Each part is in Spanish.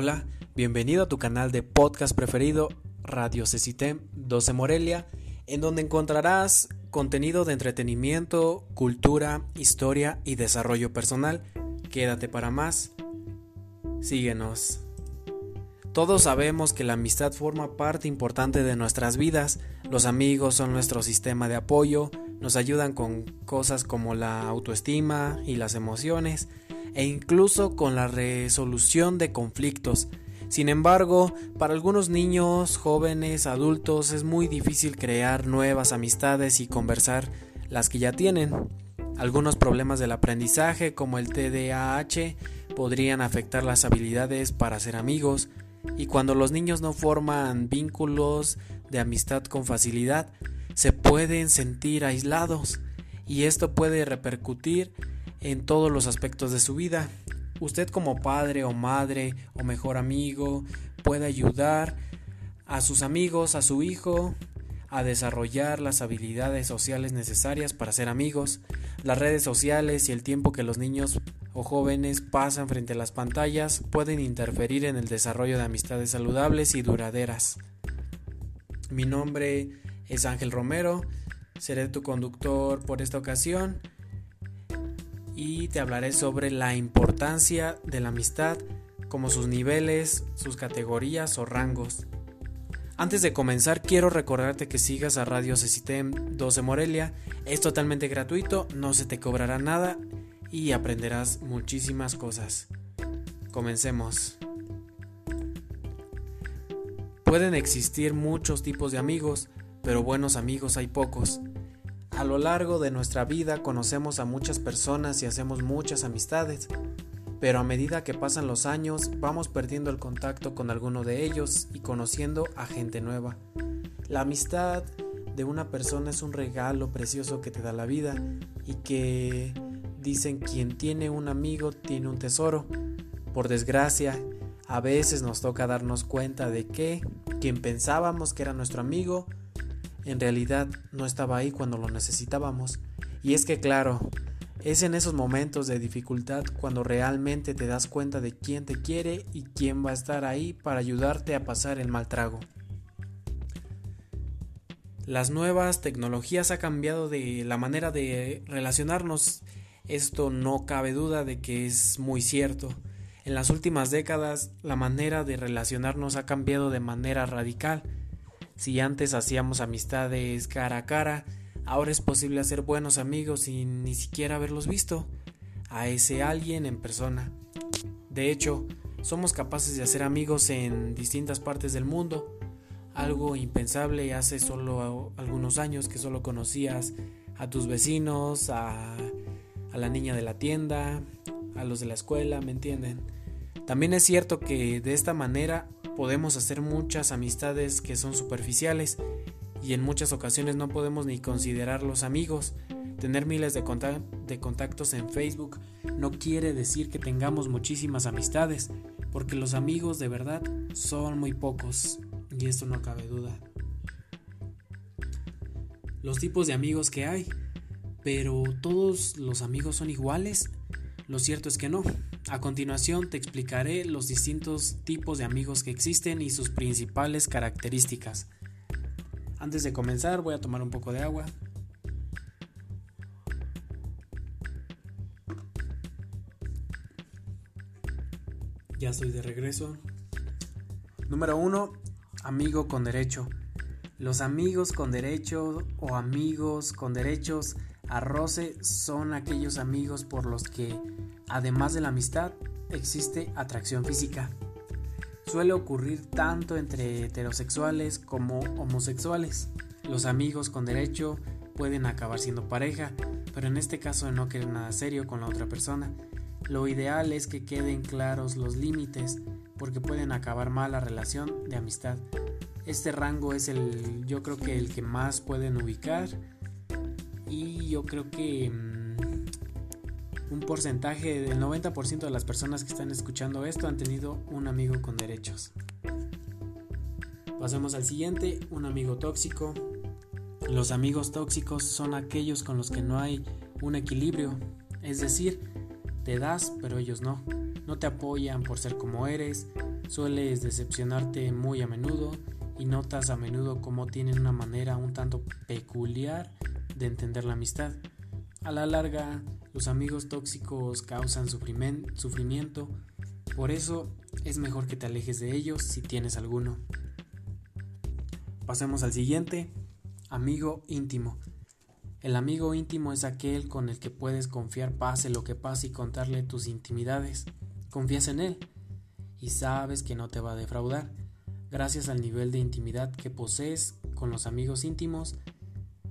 Hola, bienvenido a tu canal de podcast preferido Radio Cecitem 12 Morelia, en donde encontrarás contenido de entretenimiento, cultura, historia y desarrollo personal. Quédate para más. Síguenos. Todos sabemos que la amistad forma parte importante de nuestras vidas. Los amigos son nuestro sistema de apoyo, nos ayudan con cosas como la autoestima y las emociones, e incluso con la resolución de conflictos. Sin embargo, para algunos niños, jóvenes, adultos es muy difícil crear nuevas amistades y conversar las que ya tienen. Algunos problemas del aprendizaje como el TDAH podrían afectar las habilidades para ser amigos y cuando los niños no forman vínculos de amistad con facilidad, se pueden sentir aislados y esto puede repercutir en todos los aspectos de su vida. Usted como padre o madre o mejor amigo puede ayudar a sus amigos, a su hijo, a desarrollar las habilidades sociales necesarias para ser amigos. Las redes sociales y el tiempo que los niños o jóvenes pasan frente a las pantallas pueden interferir en el desarrollo de amistades saludables y duraderas. Mi nombre es Ángel Romero, seré tu conductor por esta ocasión y te hablaré sobre la importancia de la amistad, como sus niveles, sus categorías o rangos. Antes de comenzar, quiero recordarte que sigas a Radio Cecitem 12 Morelia. Es totalmente gratuito, no se te cobrará nada y aprenderás muchísimas cosas. Comencemos. Pueden existir muchos tipos de amigos, pero buenos amigos hay pocos. A lo largo de nuestra vida conocemos a muchas personas y hacemos muchas amistades, pero a medida que pasan los años vamos perdiendo el contacto con alguno de ellos y conociendo a gente nueva. La amistad de una persona es un regalo precioso que te da la vida y que dicen quien tiene un amigo tiene un tesoro. Por desgracia, a veces nos toca darnos cuenta de que quien pensábamos que era nuestro amigo en realidad no estaba ahí cuando lo necesitábamos. Y es que claro, es en esos momentos de dificultad cuando realmente te das cuenta de quién te quiere y quién va a estar ahí para ayudarte a pasar el mal trago. Las nuevas tecnologías ha cambiado de la manera de relacionarnos. Esto no cabe duda de que es muy cierto. En las últimas décadas la manera de relacionarnos ha cambiado de manera radical si antes hacíamos amistades cara a cara, ahora es posible hacer buenos amigos sin ni siquiera haberlos visto a ese alguien en persona. De hecho, somos capaces de hacer amigos en distintas partes del mundo, algo impensable hace solo algunos años que solo conocías a tus vecinos, a, a la niña de la tienda, a los de la escuela, ¿me entienden? También es cierto que de esta manera podemos hacer muchas amistades que son superficiales y en muchas ocasiones no podemos ni considerarlos amigos. Tener miles de, de, contactos en Facebook no quiere decir que tengamos muchísimas amistades, porque los amigos de verdad son muy pocos, y esto no cabe duda. Los tipos de amigos que hay, pero todos los amigos son iguales, lo cierto es que no. A continuación te explicaré los distintos tipos de amigos que existen y sus principales características. Antes de comenzar voy a tomar un poco de agua. Ya estoy de regreso. Número 1. Amigo con derecho. Los amigos con derecho o amigos con derechos a roce son aquellos amigos por los que Además de la amistad, existe atracción física. Suele ocurrir tanto entre heterosexuales como homosexuales. Los amigos con derecho pueden acabar siendo pareja, pero en este caso no querer nada serio con la otra persona. Lo ideal es que queden claros los límites porque pueden acabar mal la relación de amistad. Este rango es el yo creo que el que más pueden ubicar y yo creo que mm, un porcentaje del 90% de las personas que están escuchando esto han tenido un amigo con derechos. Pasemos al siguiente, un amigo tóxico. Los amigos tóxicos son aquellos con los que no hay un equilibrio, es decir, te das pero ellos no. No te apoyan por ser como eres, Sueles decepcionarte muy a menudo y notas a menudo cómo tienen una manera un tanto peculiar de entender la amistad. A la larga, los amigos tóxicos causan sufrimiento, por eso es mejor que te alejes de ellos si tienes alguno. Pasemos al siguiente, amigo íntimo. El amigo íntimo es aquel con el que puedes confiar pase lo que pase y contarle tus intimidades. Confías en él y sabes que no te va a defraudar. Gracias al nivel de intimidad que posees con los amigos íntimos,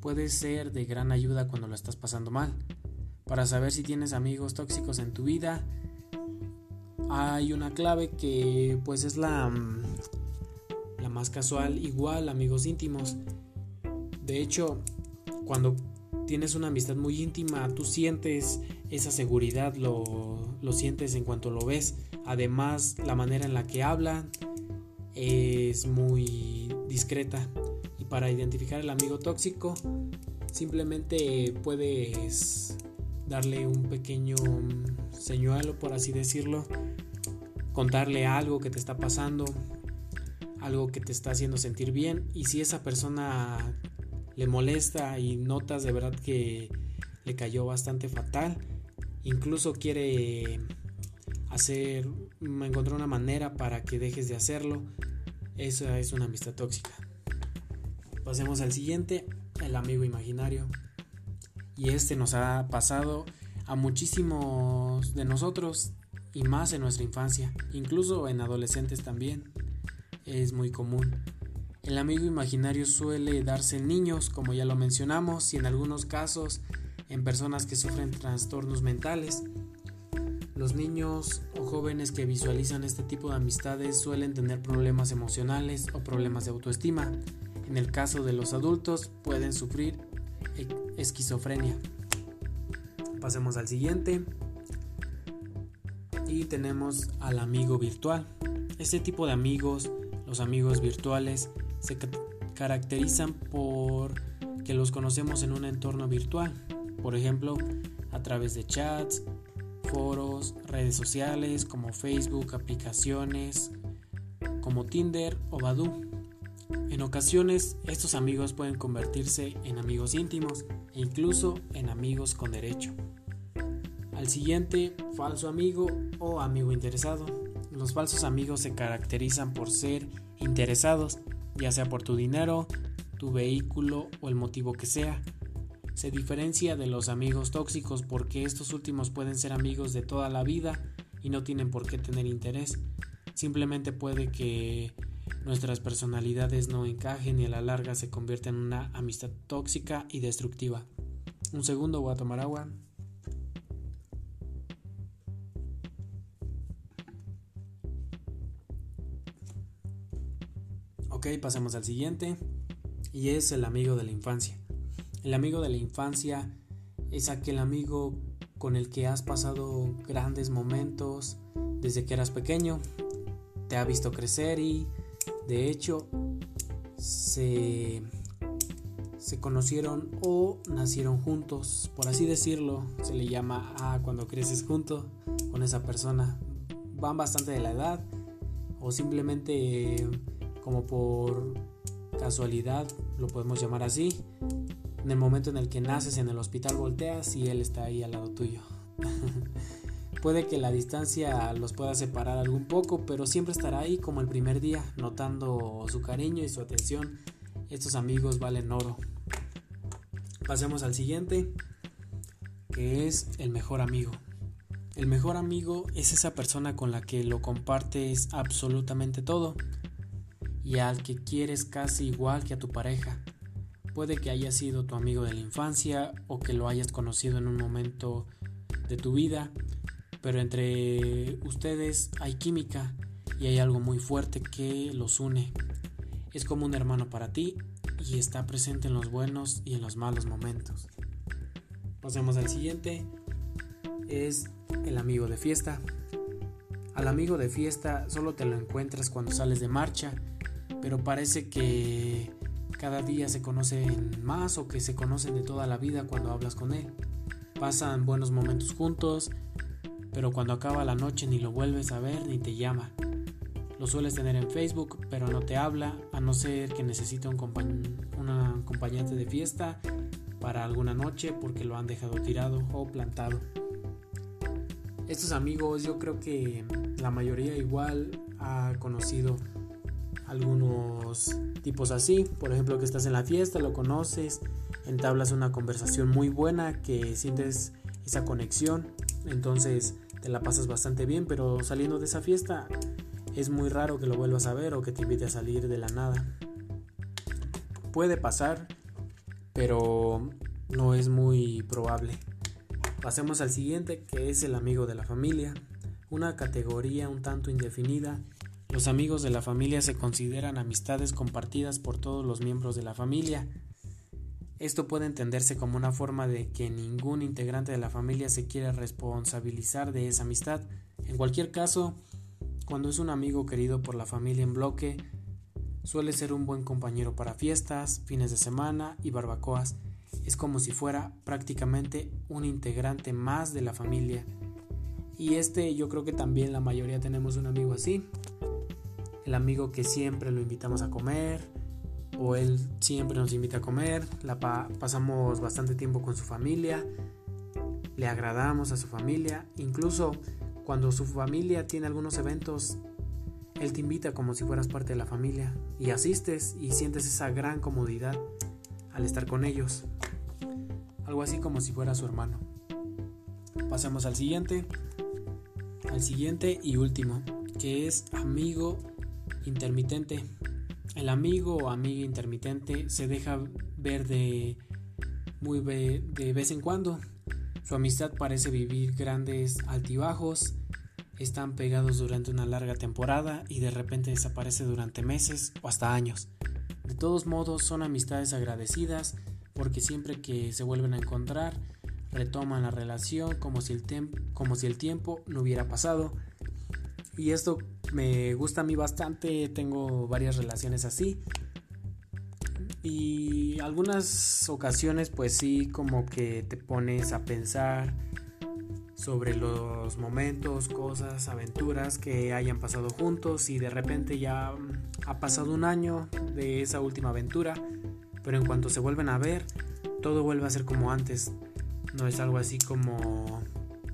puede ser de gran ayuda cuando lo estás pasando mal. Para saber si tienes amigos tóxicos en tu vida, hay una clave que pues es la, mm, la más casual, igual amigos íntimos. De hecho, cuando tienes una amistad muy íntima, tú sientes esa seguridad, lo, lo sientes en cuanto lo ves. Además, la manera en la que hablan es muy discreta para identificar al amigo tóxico, simplemente puedes darle un pequeño señuelo, por así decirlo, contarle algo que te está pasando, algo que te está haciendo sentir bien y si esa persona le molesta y notas de verdad que le cayó bastante fatal, incluso quiere hacer, encontrar una manera para que dejes de hacerlo, esa es una amistad tóxica. Pasemos al siguiente, el amigo imaginario. Y este nos ha pasado a muchísimos de nosotros y más en nuestra infancia, incluso en adolescentes también. Es muy común. El amigo imaginario suele darse en niños, como ya lo mencionamos, y en algunos casos en personas que sufren trastornos mentales. Los niños o jóvenes que visualizan este tipo de amistades suelen tener problemas emocionales o problemas de autoestima, en el caso de los adultos pueden sufrir e-, esquizofrenia. Pasemos al siguiente. Y tenemos al amigo virtual. Este tipo de amigos, los amigos virtuales, se caracterizan por que los conocemos en un entorno virtual. Por ejemplo, a través de chats, foros, redes sociales como Facebook, aplicaciones como Tinder o Badoo. En ocasiones, estos amigos pueden convertirse en amigos íntimos e incluso en amigos con derecho. Al siguiente, falso amigo o amigo interesado. Los falsos amigos se caracterizan por ser interesados, ya sea por tu dinero, tu vehículo o el motivo que sea. Se diferencia de los amigos tóxicos porque estos últimos pueden ser amigos de toda la vida y no tienen por qué tener interés. Simplemente puede que nuestras personalidades no encajen y a la larga se convierte en una amistad tóxica y destructiva. Un segundo, voy a tomar agua. Ok, pasemos al siguiente. Y es el amigo de la infancia. El amigo de la infancia es aquel amigo con el que has pasado grandes momentos desde que eras pequeño. Te ha visto crecer y de hecho, se, conocieron o nacieron juntos, por así decirlo. Se le llama a cuando creces junto con esa persona. Van bastante de la edad o simplemente como por casualidad, lo podemos llamar así. En el momento en el que naces en el hospital volteas y él está ahí al lado tuyo. Puede que la distancia los pueda separar algún poco, pero siempre estará ahí como el primer día, notando su cariño y su atención. Estos amigos valen oro. Pasemos al siguiente, que es el mejor amigo. El mejor amigo es esa persona con la que lo compartes absolutamente todo y al que quieres casi igual que a tu pareja. Puede que haya sido tu amigo de la infancia o que lo hayas conocido en un momento de tu vida pero entre ustedes hay química y hay algo muy fuerte que los une. Es como un hermano para ti y está presente en los buenos y en los malos momentos. Pasemos al siguiente. Es el amigo de fiesta. Al amigo de fiesta solo te lo encuentras cuando sales de marcha, pero parece que cada día se conocen más o que se conocen de toda la vida cuando hablas con él. Pasan buenos momentos juntos, pero cuando acaba la noche ni lo vuelves a ver ni te llama. lo sueles tener en Facebook, pero no te habla, a no ser que necesite un, acompañante de fiesta para alguna noche porque lo han dejado tirado o plantado. Estos amigos yo creo que la mayoría igual ha conocido algunos tipos así, por ejemplo que estás en la fiesta, lo conoces, entablas una conversación muy buena, que sientes esa conexión, entonces te la pasas bastante bien, pero saliendo de esa fiesta es muy raro que lo vuelvas a ver o que te invite a salir de la nada. Puede pasar, pero no es muy probable. Pasemos al siguiente, que es el amigo de la familia, una categoría un tanto indefinida. Los amigos de la familia se consideran amistades compartidas por todos los miembros de la familia. Esto puede entenderse como una forma de que ningún integrante de la familia se quiere responsabilizar de esa amistad. En cualquier caso, cuando es un amigo querido por la familia en bloque, suele ser un buen compañero para fiestas, fines de semana y barbacoas. Es como si fuera prácticamente un integrante más de la familia. Y este yo creo que también la mayoría tenemos un amigo así. El amigo que siempre lo invitamos a comer o él siempre nos invita a comer. La pasamos bastante tiempo con su familia. Le agradamos a su familia. Incluso cuando su familia tiene algunos eventos, él te invita como si fueras parte de la familia y asistes y sientes esa gran comodidad al estar con ellos. Algo así como si fuera su hermano. Pasamos al siguiente. Al siguiente y último, que es amigo intermitente. El amigo o amiga intermitente se deja ver de muy de vez en cuando su amistad parece vivir grandes altibajos, están pegados durante una larga temporada y de repente desaparece durante meses o hasta años. De todos modos son amistades agradecidas porque siempre que se vuelven a encontrar retoman la relación como si el, como si el tiempo no hubiera pasado. Y esto me gusta a mí bastante, tengo varias relaciones así y algunas ocasiones pues sí como que te pones a pensar sobre los momentos, cosas, aventuras que hayan pasado juntos y de repente ya ha pasado un año de esa última aventura, pero en cuanto se vuelven a ver, todo vuelve a ser como antes. No es algo así como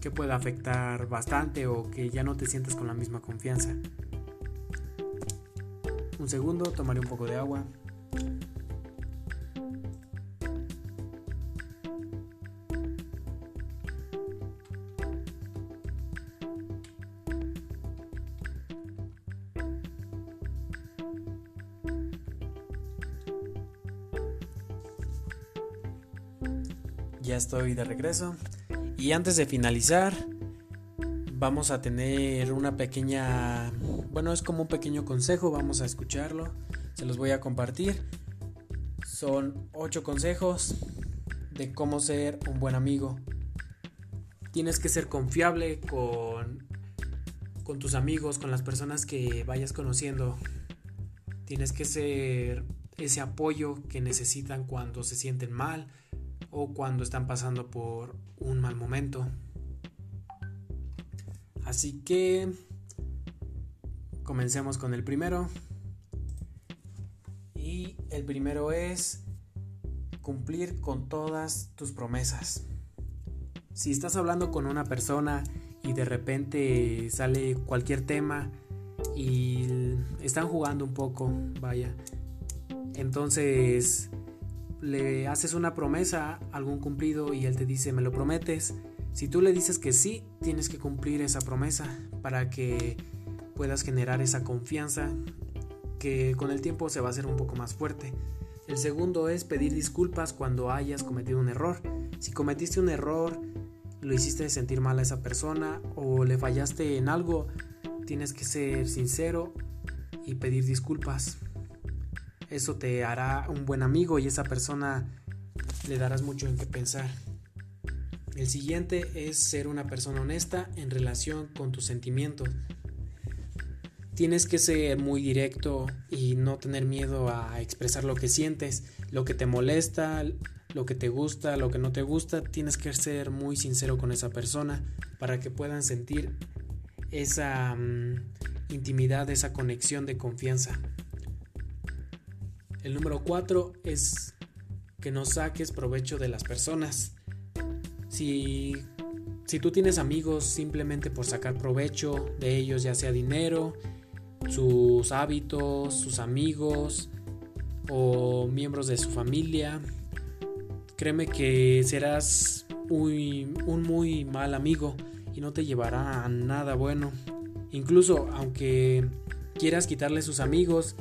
que pueda afectar bastante o que ya no te sientes con la misma confianza. Un segundo, tomaré un poco de agua. Ya estoy de regreso. Y antes de finalizar, vamos a tener una pequeña... Bueno, es como un pequeño consejo, vamos a escucharlo. Se los voy a compartir. Son ocho consejos de cómo ser un buen amigo. Tienes que ser confiable con, con tus amigos, con las personas que vayas conociendo. Tienes que ser ese apoyo que necesitan cuando se sienten mal, o cuando están pasando por un mal momento. Así que comencemos con el primero. Y el primero es cumplir con todas tus promesas. Si estás hablando con una persona y de repente sale cualquier tema y están jugando un poco, vaya. Entonces le haces una promesa, algún cumplido y él te dice, ¿me lo prometes? Si tú le dices que sí, tienes que cumplir esa promesa para que puedas generar esa confianza que con el tiempo se va a hacer un poco más fuerte. El segundo es pedir disculpas cuando hayas cometido un error. Si cometiste un error, lo hiciste sentir mal a esa persona o le fallaste en algo, tienes que ser sincero y pedir disculpas. Eso te hará un buen amigo y esa persona le darás mucho en qué pensar. El siguiente es ser una persona honesta en relación con tus sentimientos. Tienes que ser muy directo y no tener miedo a expresar lo que sientes, lo que te molesta, lo que te gusta, lo que no te gusta. Tienes que ser muy sincero con esa persona para que puedan sentir esa, mm, intimidad, esa conexión de confianza. El número cuatro es que no saques provecho de las personas. Si, si tú tienes amigos simplemente por sacar provecho de ellos, ya sea dinero, sus hábitos, sus amigos o miembros de su familia, créeme que serás un muy mal amigo y no te llevará a nada bueno. Incluso aunque quieras quitarle sus amigos,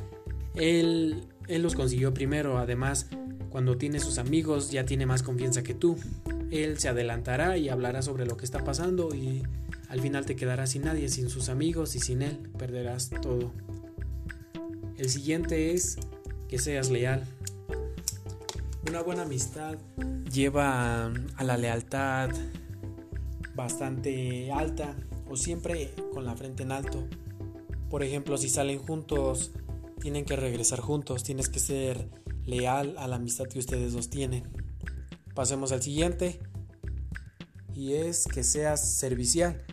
él, él los consiguió primero. Además, cuando tiene sus amigos ya tiene más confianza que tú. Él se adelantará y hablará sobre lo que está pasando y al final te quedarás sin nadie, sin sus amigos y sin él. Perderás todo. El siguiente es que seas leal. Una buena amistad lleva a la lealtad bastante alta o siempre con la frente en alto. Por ejemplo, si salen juntos, tienen que regresar juntos, tienes que ser leal a la amistad que ustedes dos tienen. Pasemos al siguiente y es que seas servicial.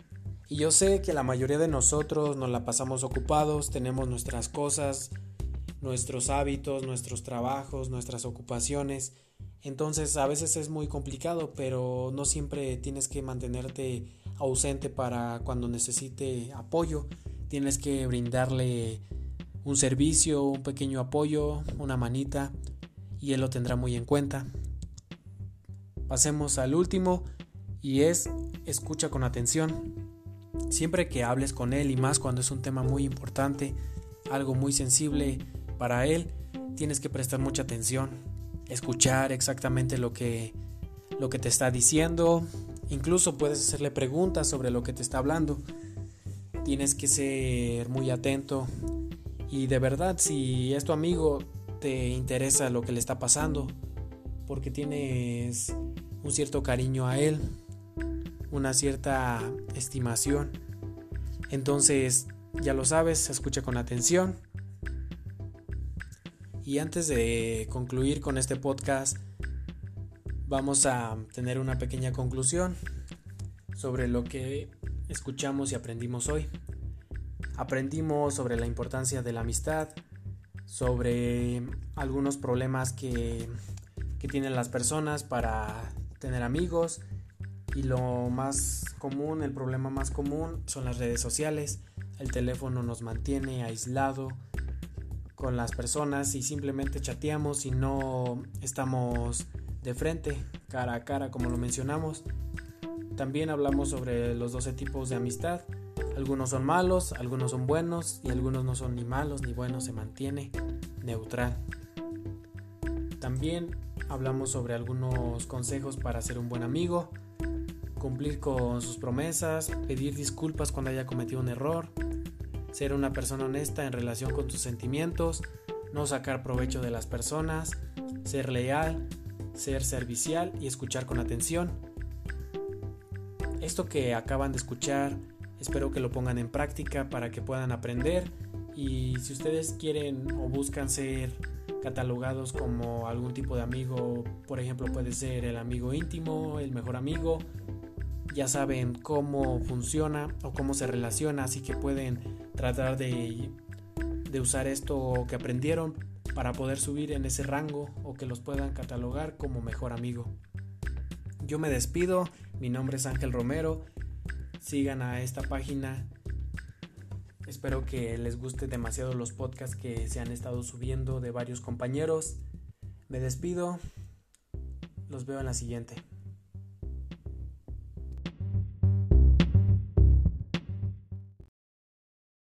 Y yo sé que la mayoría de nosotros nos la pasamos ocupados, tenemos nuestras cosas, nuestros hábitos, nuestros trabajos, nuestras ocupaciones. Entonces a veces es muy complicado, pero no siempre tienes que mantenerte ausente para cuando necesite apoyo. Tienes que brindarle un servicio, un pequeño apoyo, una manita y él lo tendrá muy en cuenta. Pasemos al último y es escucha con atención. Siempre que hables con él y más cuando es un tema muy importante, algo muy sensible para él, tienes que prestar mucha atención, escuchar exactamente lo que lo que te está diciendo, incluso puedes hacerle preguntas sobre lo que te está hablando. Tienes que ser muy atento y de verdad si es tu amigo te interesa lo que le está pasando porque tienes un cierto cariño a él, una cierta estimación. Entonces, ya lo sabes, escucha con atención. Y antes de concluir con este podcast, vamos a tener una pequeña conclusión sobre lo que escuchamos y aprendimos hoy. Aprendimos sobre la importancia de la amistad, sobre algunos problemas que, que tienen las personas para tener amigos y lo más común, el problema más común son las redes sociales. El teléfono nos mantiene aislado con las personas y simplemente chateamos y no estamos de frente, cara a cara como lo mencionamos. También hablamos sobre los 12 tipos de amistad. Algunos son malos, algunos son buenos y algunos no son ni malos ni buenos, se mantiene neutral. También hablamos sobre algunos consejos para ser un buen amigo, cumplir con sus promesas, pedir disculpas cuando haya cometido un error, ser una persona honesta en relación con tus sentimientos, no sacar provecho de las personas, ser leal, ser servicial y escuchar con atención. Esto que acaban de escuchar, espero que lo pongan en práctica para que puedan aprender. Y si ustedes quieren o buscan ser catalogados como algún tipo de amigo, por ejemplo puede ser el amigo íntimo, el mejor amigo, ya saben cómo funciona o cómo se relaciona, así que pueden tratar de, de usar esto que aprendieron para poder subir en ese rango o que los puedan catalogar como mejor amigo. Yo me despido, mi nombre es Ángel Romero, sigan a esta página, espero que les guste demasiado los podcasts que se han estado subiendo de varios compañeros, me despido, los veo en la siguiente.